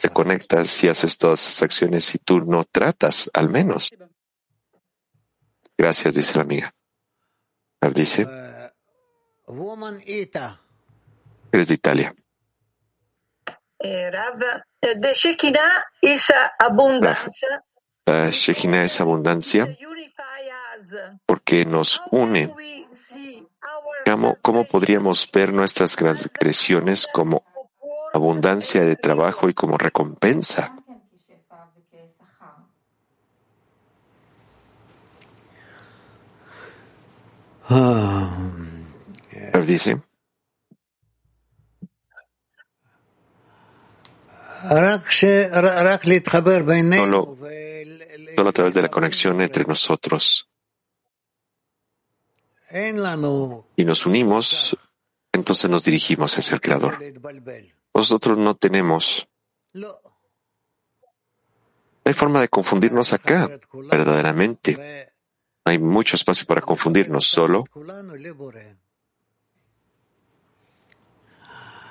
te conectas y haces todas esas acciones y tú no tratas, al menos. Gracias, dice la amiga. Rav dice, eres de Italia. Eh, de Shekinah esa abundancia. La Shekinah es abundancia porque nos une. ¿Cómo, ¿Cómo podríamos ver nuestras transgresiones como abundancia de trabajo y como recompensa? Dice. Solo, solo a través de la conexión entre nosotros y nos unimos, entonces nos dirigimos hacia el Creador. Nosotros no tenemos. No hay forma de confundirnos acá, verdaderamente. Hay mucho espacio para confundirnos, solo.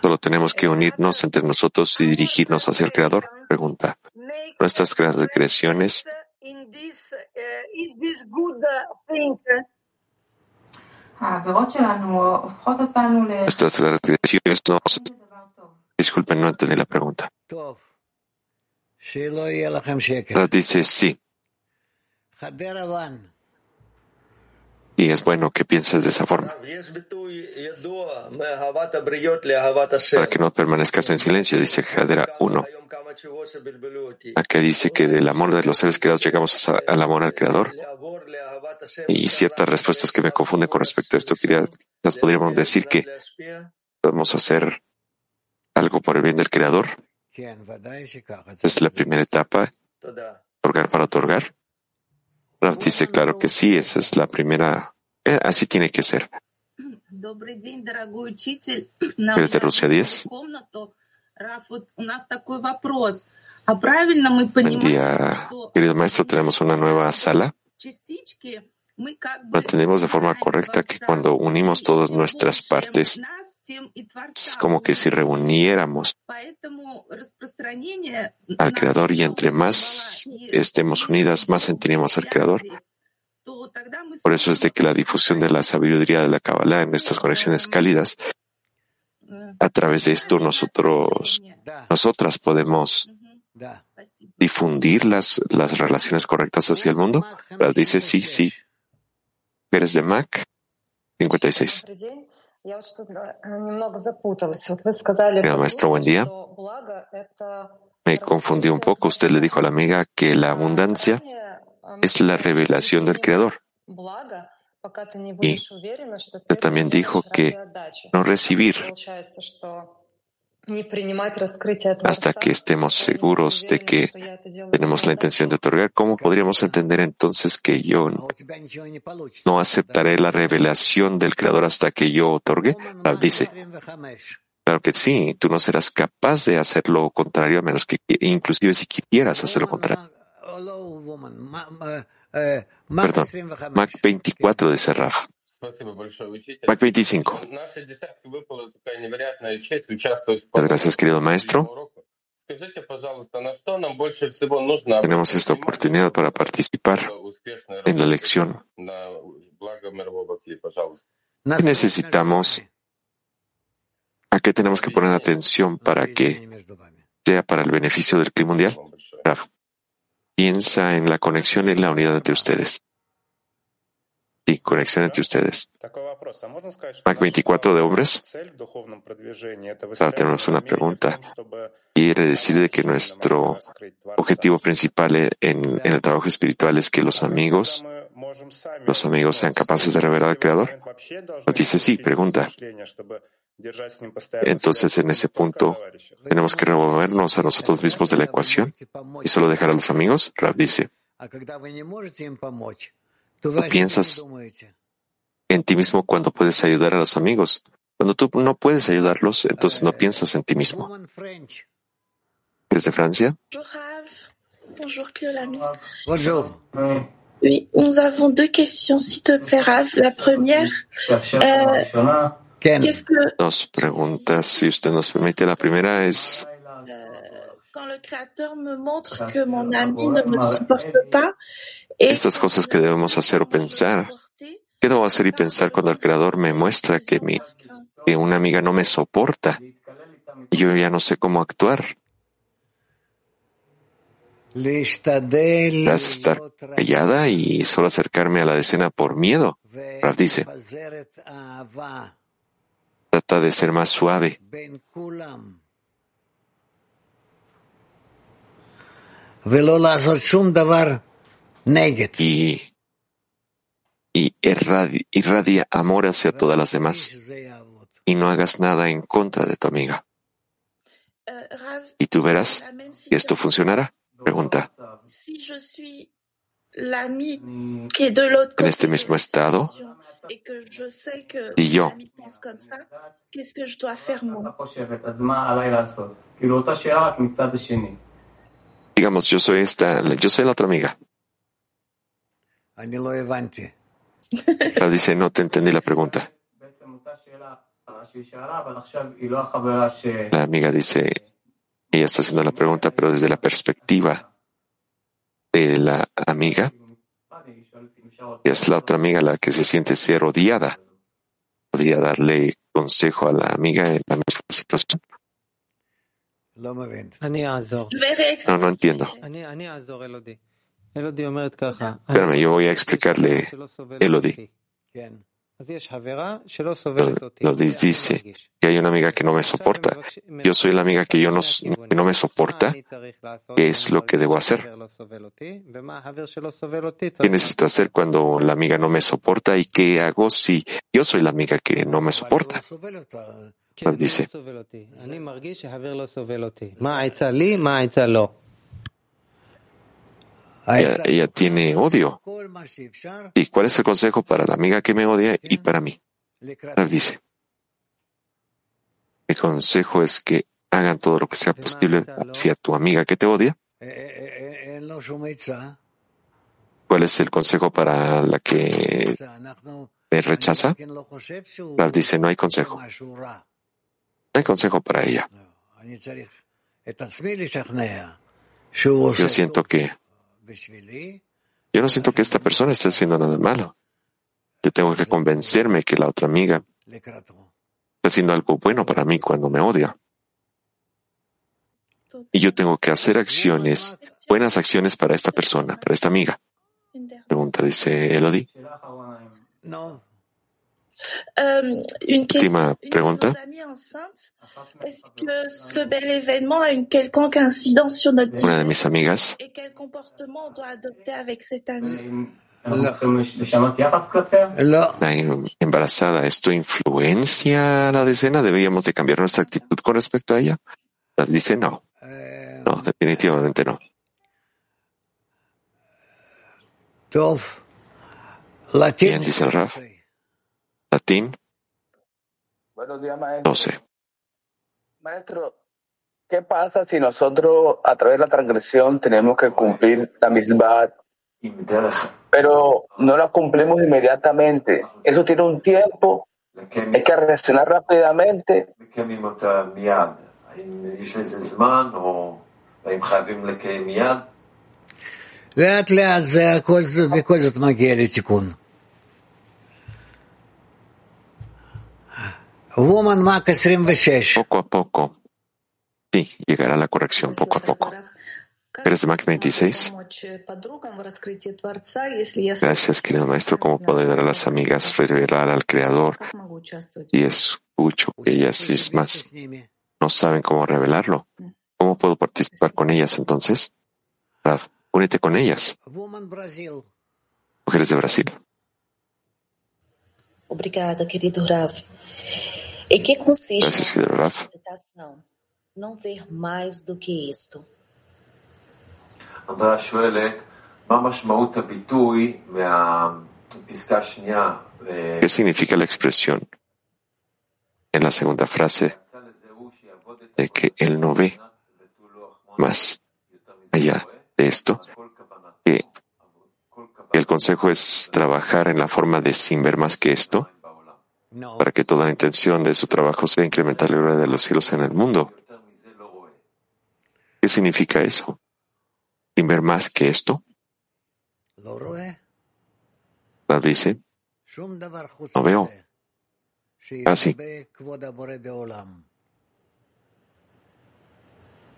Solo tenemos que unirnos entre nosotros y dirigirnos hacia el Creador. Pregunta. Nuestras creaciones Nuestras no. Disculpen, no entendí la pregunta. Dice sí. Y es bueno que pienses de esa forma. Para que no permanezcas en silencio, dice Jadera 1. Acá dice que del amor de los seres creados llegamos al amor al Creador. Y ciertas respuestas que me confunden con respecto a esto, quizás podríamos decir que podemos hacer algo por el bien del Creador. Es la primera etapa, otorgar para otorgar. Raf dice, claro que sí, esa es la primera, eh, así tiene que ser. Desde Rusia 10. Buen día, querido maestro, tenemos una nueva sala. Entendemos de forma correcta que cuando unimos todas nuestras partes, es como que si reuniéramos al Creador y entre más estemos unidas, más sentiremos al Creador. Por eso es de que la difusión de la sabiduría de la Kabbalah en estas conexiones cálidas, a través de esto nosotros, nosotras podemos difundir las, las relaciones correctas hacia el mundo. dice sí, sí. ¿Eres de Mac? 56. Maestro, buen día. Me confundí un poco. Usted le dijo a la amiga que la abundancia es la revelación del Creador. Y usted también dijo que no recibir hasta que estemos seguros de que tenemos la intención de otorgar, ¿cómo podríamos entender entonces que yo no aceptaré la revelación del Creador hasta que yo otorgue? dice, claro que sí, tú no serás capaz de hacer lo contrario a menos que inclusive si quisieras hacer lo contrario. Perdón, Mac 24 de Serraf. Mac 25. Gracias, querido maestro. Tenemos esta oportunidad para participar en la lección. ¿Qué necesitamos? ¿A qué tenemos que poner atención para que sea para el beneficio del clima mundial? Piensa en la conexión y la unidad entre ustedes. Sí, conexión entre ustedes. Mac 24 de hombres. Ahora tenemos una pregunta. Quiere decir de que nuestro objetivo principal en, el trabajo espiritual es que los amigos, los amigos sean capaces de revelar al Creador. Nos dice sí, pregunta. Entonces, en ese punto, tenemos que removernos a nosotros mismos de la ecuación y solo dejar a los amigos. Rab dice. Tú piensas en ti mismo cuando puedes ayudar a los amigos. Cuando tú no puedes ayudarlos, entonces no piensas en ti mismo. ¿Eres de Francia? Bonjour, Bonjour. Oui, nous avons deux questions, s'il te plaît, Rav. La première, euh, qu'est-ce que... Dos preguntas, si usted nos permite. La primera es... Quand le Créateur me montre que mon ami ne me supporte pas, estas cosas que debemos hacer o pensar. ¿Qué debo hacer y pensar cuando el Creador me muestra que, mi, que una amiga no me soporta y yo ya no sé cómo actuar? Vas estar callada y solo acercarme a la decena por miedo. Rav dice, trata de ser más suave. Y, y irradia, amor hacia todas las demás. Y no hagas nada en contra de tu amiga. Y tú verás que esto funcionará. Pregunta. En este mismo estado, Y yo. Digamos, yo soy esta, yo soy la otra amiga. La dice, no te entendí la pregunta. La amiga dice, ella está haciendo la pregunta, pero desde la perspectiva de la amiga, es la otra amiga la que se siente ser odiada. Podría darle consejo a la amiga en la misma situación. No, no entiendo. Espérame, yo voy a explicarle Elodie. Elodie dice que hay una amiga que no me soporta. Yo soy la amiga que, yo no, que no me soporta. ¿Qué es lo que debo hacer? ¿Qué necesito hacer cuando la amiga no me soporta? ¿Y qué hago si yo soy la amiga que no me soporta? Dice. Ella, ella, tiene odio. ¿Y cuál es el consejo para la amiga que me odia y para mí? Rav dice. El consejo es que hagan todo lo que sea posible hacia tu amiga que te odia. ¿Cuál es el consejo para la que me rechaza? Rav dice, no hay consejo. Hay consejo para ella. Yo siento que yo no siento que esta persona esté haciendo nada malo. Yo tengo que convencerme que la otra amiga está haciendo algo bueno para mí cuando me odia. Y yo tengo que hacer acciones, buenas acciones para esta persona, para esta amiga. Pregunta, dice Elodie. No. Última pregunta. Una de mis amigas. La embarazada, ¿esto influencia la decena? ¿Deberíamos de cambiar nuestra actitud con respecto a ella? Dice no. No, definitivamente no. Bien, dice el Raf. Latín. Buenos días, maestro. 12. Maestro, ¿qué pasa si nosotros a través de la transgresión tenemos que cumplir la misma, pero no la cumplimos inmediatamente? Eso tiene un tiempo, hay que reaccionar rápidamente. לאט לאט זה הכל, בכל זאת מגיע לתיקון. Poco a poco. Sí, llegará la corrección poco a poco. ¿Eres de Mac 26? Gracias, querido maestro. ¿Cómo puedo ayudar a las amigas revelar al Creador? Y escucho que ellas mismas no saben cómo revelarlo. ¿Cómo puedo participar con ellas entonces? Rav, únete con ellas. Mujeres de Brasil. Obrigada, querido Rav. Em que consiste a capacitação? Não ver mais do que isto. ¿Qué significa la expresión en la segunda frase de que él no ve más allá de esto? Que el consejo es trabajar en la forma de sin ver más que esto para que toda la intención de su trabajo sea incrementar la gloria de los cielos en el mundo. ¿Qué significa eso? Sin ver más que esto. La dice, no veo. Así.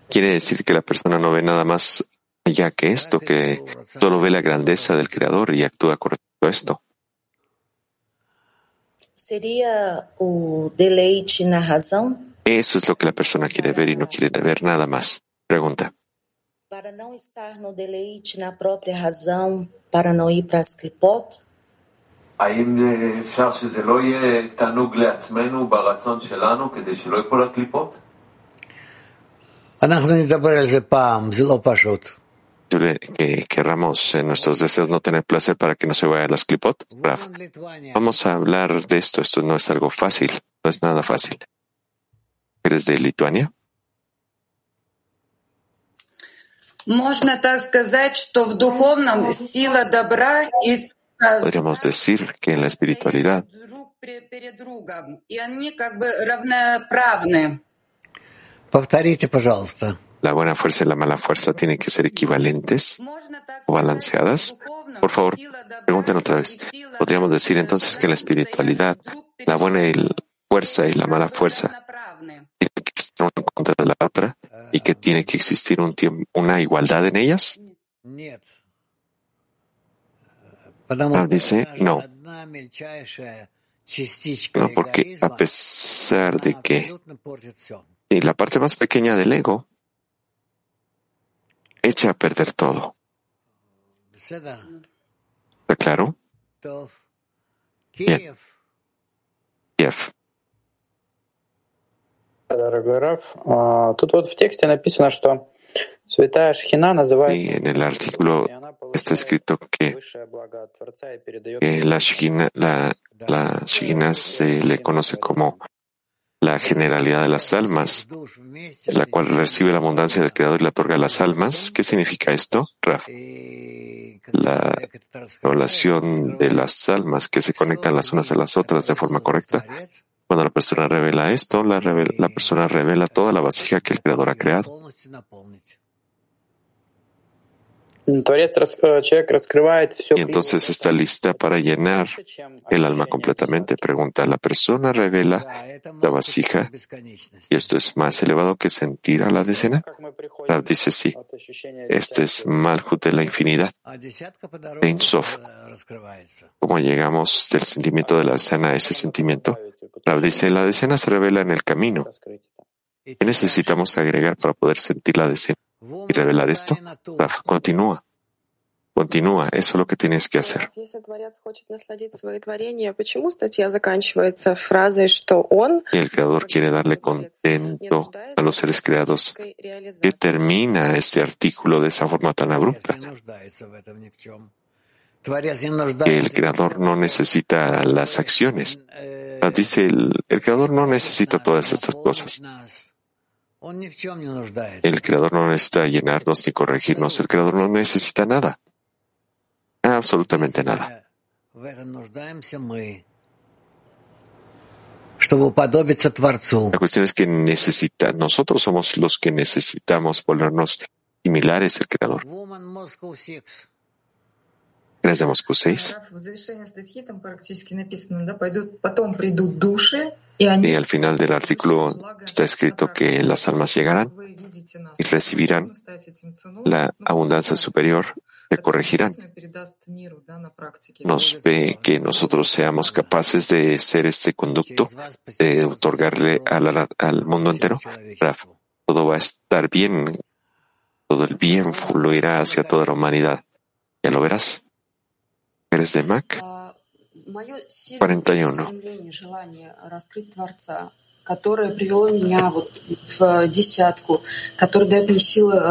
Quiere decir que la persona no ve nada más allá que esto, que solo ve la grandeza del Creador y actúa con respecto a esto. Eso es lo que la persona quiere ver y no quiere ver nada más. Pregunta. Para não estar no deleite na própria razão, para não ir para as clipot? האם אפשר שזה לא יהיה תענוג לעצמנו ברצון שלנו כדי שלא ייפול הקליפות? אנחנו נדבר על זה פעם, זה לא פשוט. Que querramos en nuestros deseos no tener placer para que no se vaya a las clipot? Vamos a hablar de esto. Esto no es algo fácil. No es nada fácil. ¿Eres de Lituania? Podríamos decir que en la espiritualidad la buena fuerza y la mala fuerza tienen que ser equivalentes o balanceadas. Por favor, pregunten otra vez. Podríamos decir entonces que la espiritualidad la buena fuerza y la mala fuerza tienen que estar una contra de la otra y que tiene que existir un una igualdad en ellas. Ah, dice, no. No, porque a pesar de que y la parte más pequeña del ego echa a perder todo. ¿Está claro? Bien. Киев. Дорогой Раф, тут вот в тексте написано, что Святая Шхина Y en el artículo está escrito que, que la Shekhinah la, la se le conoce como la generalidad de las almas, la cual recibe la abundancia del Creador y la otorga a las almas. ¿Qué significa esto, Raf? La relación de las almas que se conectan las unas a las otras de forma correcta. Cuando la persona revela esto, la, la persona revela toda la vasija que el Creador ha creado. Y entonces está lista para llenar el alma completamente. Pregunta, ¿la persona revela la vasija y esto es más elevado que sentir a la decena? dice sí. Este es Malhut de la infinidad. Ein Sof. ¿Cómo llegamos del sentimiento de la decena a ese sentimiento? Rab dice, la decena se revela en el camino. ¿Qué necesitamos agregar para poder sentir la decena? Y revelar esto? Raf continúa. Continúa, eso es lo que tienes que hacer. Y el Creador quiere darle contento a los seres creados. Que termina este artículo de esa forma tan abrupta. Que el Creador no necesita las acciones. Dice el, el Creador no necesita todas estas cosas. El Creador no necesita llenarnos ni corregirnos. El Creador no necesita nada. Absolutamente nada. La cuestión es que necesita, nosotros somos los que necesitamos ponernos similares al Creador. Gracias, Moscú 6. Y al final del artículo está escrito que las almas llegarán y recibirán la abundancia superior, que corregirán. Nos ve que nosotros seamos capaces de ser este conducto, de otorgarle al, mundo entero. todo va a estar bien, todo el bien fluirá hacia toda la humanidad. Ya lo verás. ¿Eres de Mac? 41.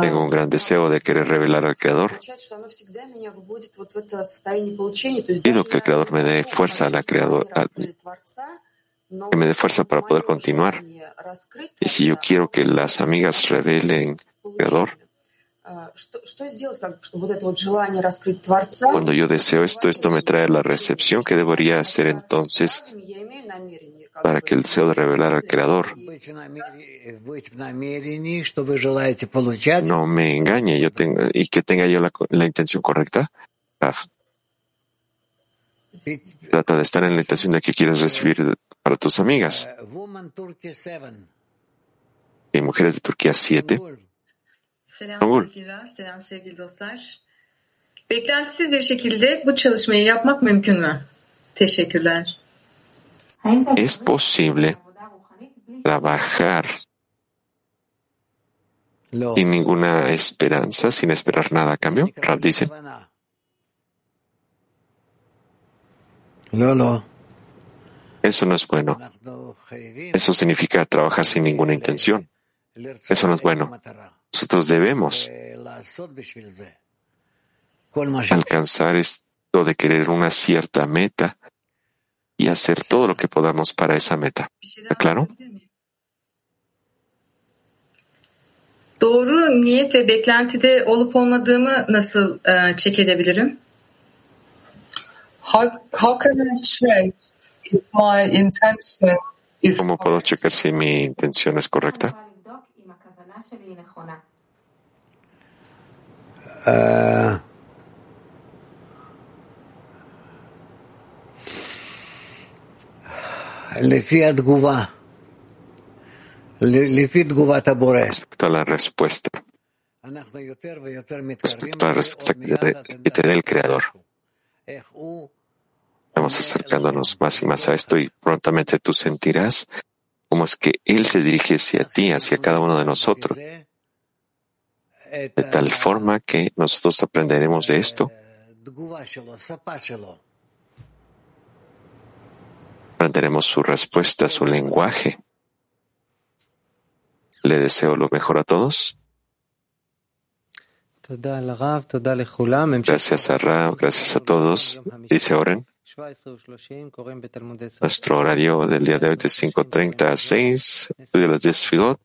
Tengo un gran deseo de querer revelar al Creador. Pido que el Creador me dé fuerza a la Creador, que me dé fuerza para poder continuar. Y si yo quiero que las amigas revelen al Creador, cuando yo deseo esto, esto me trae la recepción que debería hacer entonces para que el deseo de revelar al Creador no me engañe yo tenga, y que tenga yo la, intención correcta. Trata de estar en la intención de que quieres recibir para tus amigas. Y mujeres de Turquía 7. Selam sevgiler, selam sevgili dostlar. Beklentisiz bir şekilde bu çalışmayı yapmak mümkün mü? Teşekkürler. Es posible trabajar sin ninguna esperanza, sin esperar nada a cambio? Rab dice. No, no. Eso no es bueno. Eso significa trabajar sin ninguna intención. Eso no es bueno. Nosotros debemos alcanzar esto de querer una cierta meta y hacer todo lo que podamos para esa meta. ¿Está claro? Doğru niyet ve beklentide olup olmadığımı nasıl e, check edebilirim? How, how can I check if my intention is ¿Cómo puedo checar si mi intención es correcta? Uh, Respecto a la respuesta, respecto a la respuesta que del Creador, estamos acercándonos más y más a esto y prontamente tú sentirás cómo es que Él se dirige hacia ti, hacia cada uno de nosotros, de tal forma que nosotros aprenderemos de esto. Aprenderemos su respuesta, su lenguaje. Le deseo lo mejor a todos. Gracias a Ra, gracias a todos. Dice Oren. Nuestro horario del día de hoy de 5.30 a 6, de las 10 Figot,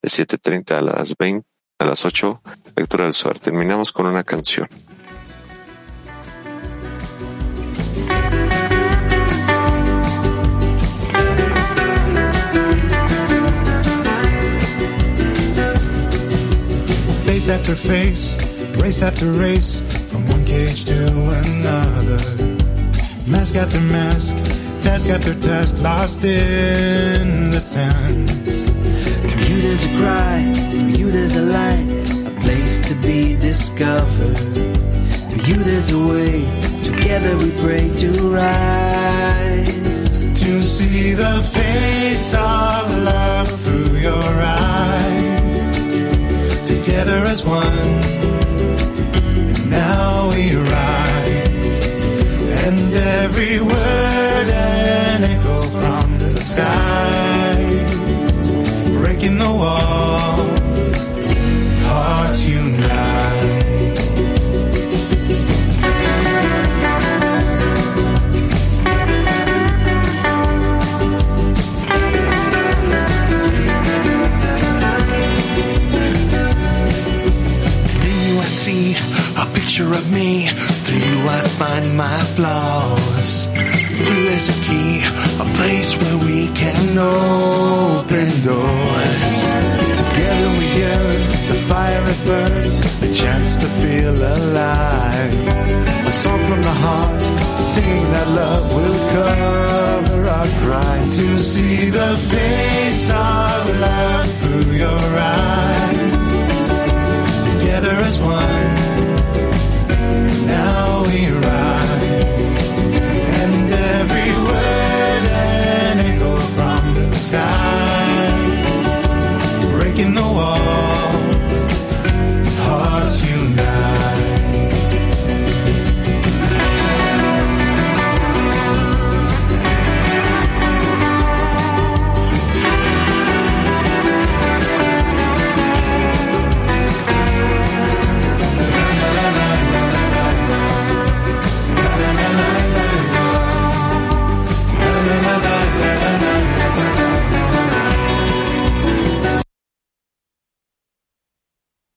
de 7.30 a las 20, a las 8, lectura del Suar. Terminamos con una canción. Face after face, race after race, from one cage to another. Mask after mask, task after task, lost in the sands. Through you there's a cry, through you there's a light, a place to be discovered. Through you there's a way, together we pray to rise. To see the face of love through your eyes. Together as one, and now we rise. And every word an echo from the skies. Breaking the walls, hearts unite. See a picture of me. I find my flaws. There's a key, a place where we can open doors. Together we yearn, the fire it burns, a chance to feel alive. A song from the heart, singing that love will cover our crime. To see the face of love through your eyes. Together as one, está.